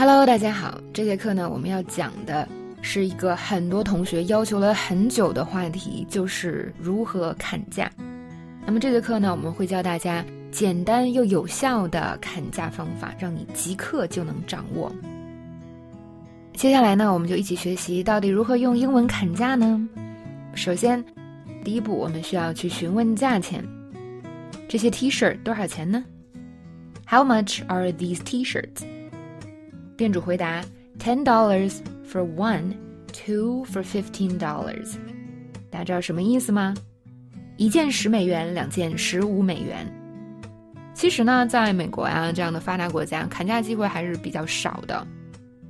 Hello，大家好。这节课呢，我们要讲的是一个很多同学要求了很久的话题，就是如何砍价。那么这节课呢，我们会教大家简单又有效的砍价方法，让你即刻就能掌握。接下来呢，我们就一起学习到底如何用英文砍价呢？首先，第一步，我们需要去询问价钱。这些 T 恤多少钱呢？How much are these T-shirts？店主回答：Ten dollars for one, two for fifteen dollars。大家知道什么意思吗？一件十美元，两件十五美元。其实呢，在美国呀这样的发达国家，砍价机会还是比较少的。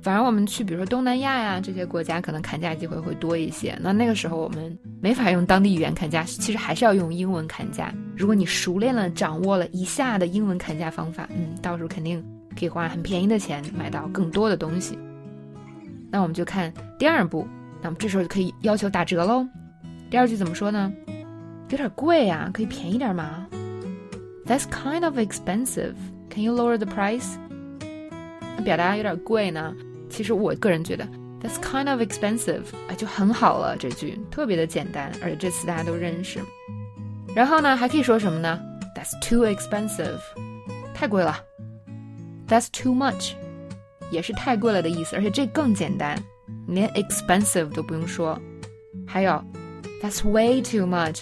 反而我们去，比如说东南亚呀这些国家，可能砍价机会会多一些。那那个时候我们没法用当地语言砍价，其实还是要用英文砍价。如果你熟练了、掌握了以下的英文砍价方法，嗯，到时候肯定。可以花很便宜的钱买到更多的东西。那我们就看第二步，那么这时候就可以要求打折喽。第二句怎么说呢？有点贵啊，可以便宜点吗？That's kind of expensive. Can you lower the price？那表达有点贵呢，其实我个人觉得 That's kind of expensive，哎，就很好了。这句特别的简单，而且这词大家都认识。然后呢，还可以说什么呢？That's too expensive，太贵了。That's too much，也是太贵了的意思，而且这更简单，连 expensive 都不用说。还有，That's way too much，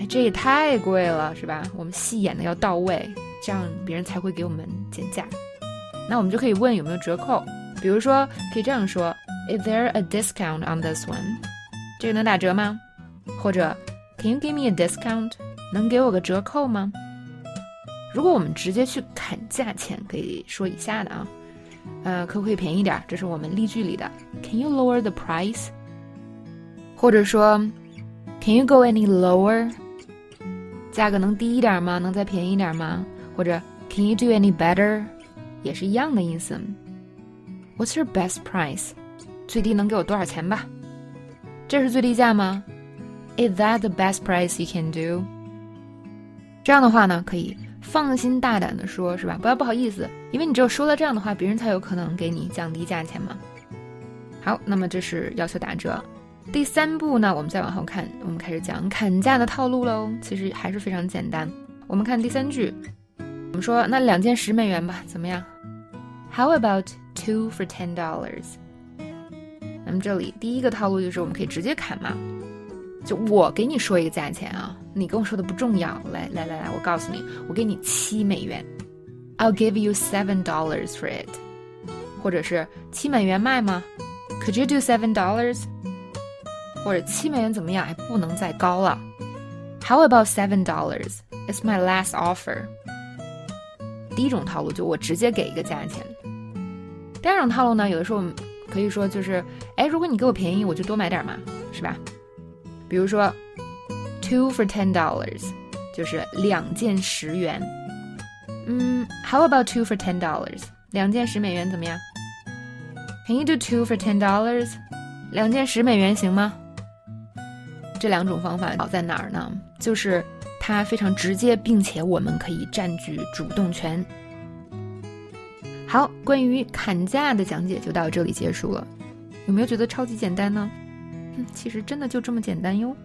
哎，这也太贵了，是吧？我们戏演的要到位，这样别人才会给我们减价。那我们就可以问有没有折扣，比如说可以这样说：Is there a discount on this one？这个能打折吗？或者 Can you give me a discount？能给我个折扣吗？如果我们直接去砍价钱，可以说以下的啊，呃，可不可以便宜点？这是我们例句里的。Can you lower the price？或者说，Can you go any lower？价格能低一点吗？能再便宜点吗？或者 Can you do any better？也是一样的意思。What's your best price？最低能给我多少钱吧？这是最低价吗？Is that the best price you can do？这样的话呢，可以。放心大胆的说，是吧？不要不好意思，因为你只有说了这样的话，别人才有可能给你降低价钱嘛。好，那么这是要求打折。第三步呢，我们再往后看，我们开始讲砍价的套路喽。其实还是非常简单。我们看第三句，我们说那两件十美元吧，怎么样？How about two for ten dollars？那么这里第一个套路就是我们可以直接砍嘛。就我给你说一个价钱啊，你跟我说的不重要。来来来来，我告诉你，我给你七美元，I'll give you seven dollars for it。或者是七美元卖吗？Could you do seven dollars？或者七美元怎么样？还不能再高了。How about seven dollars? It's my last offer。第一种套路就我直接给一个价钱。第二种套路呢，有的时候可以说就是，哎，如果你给我便宜，我就多买点嘛，是吧？比如说，two for ten dollars，就是两件十元。嗯，How about two for ten dollars？两件十美元怎么样？Can you do two for ten dollars？两件十美元行吗？这两种方法好在哪儿呢？就是它非常直接，并且我们可以占据主动权。好，关于砍价的讲解就到这里结束了。有没有觉得超级简单呢？其实真的就这么简单哟。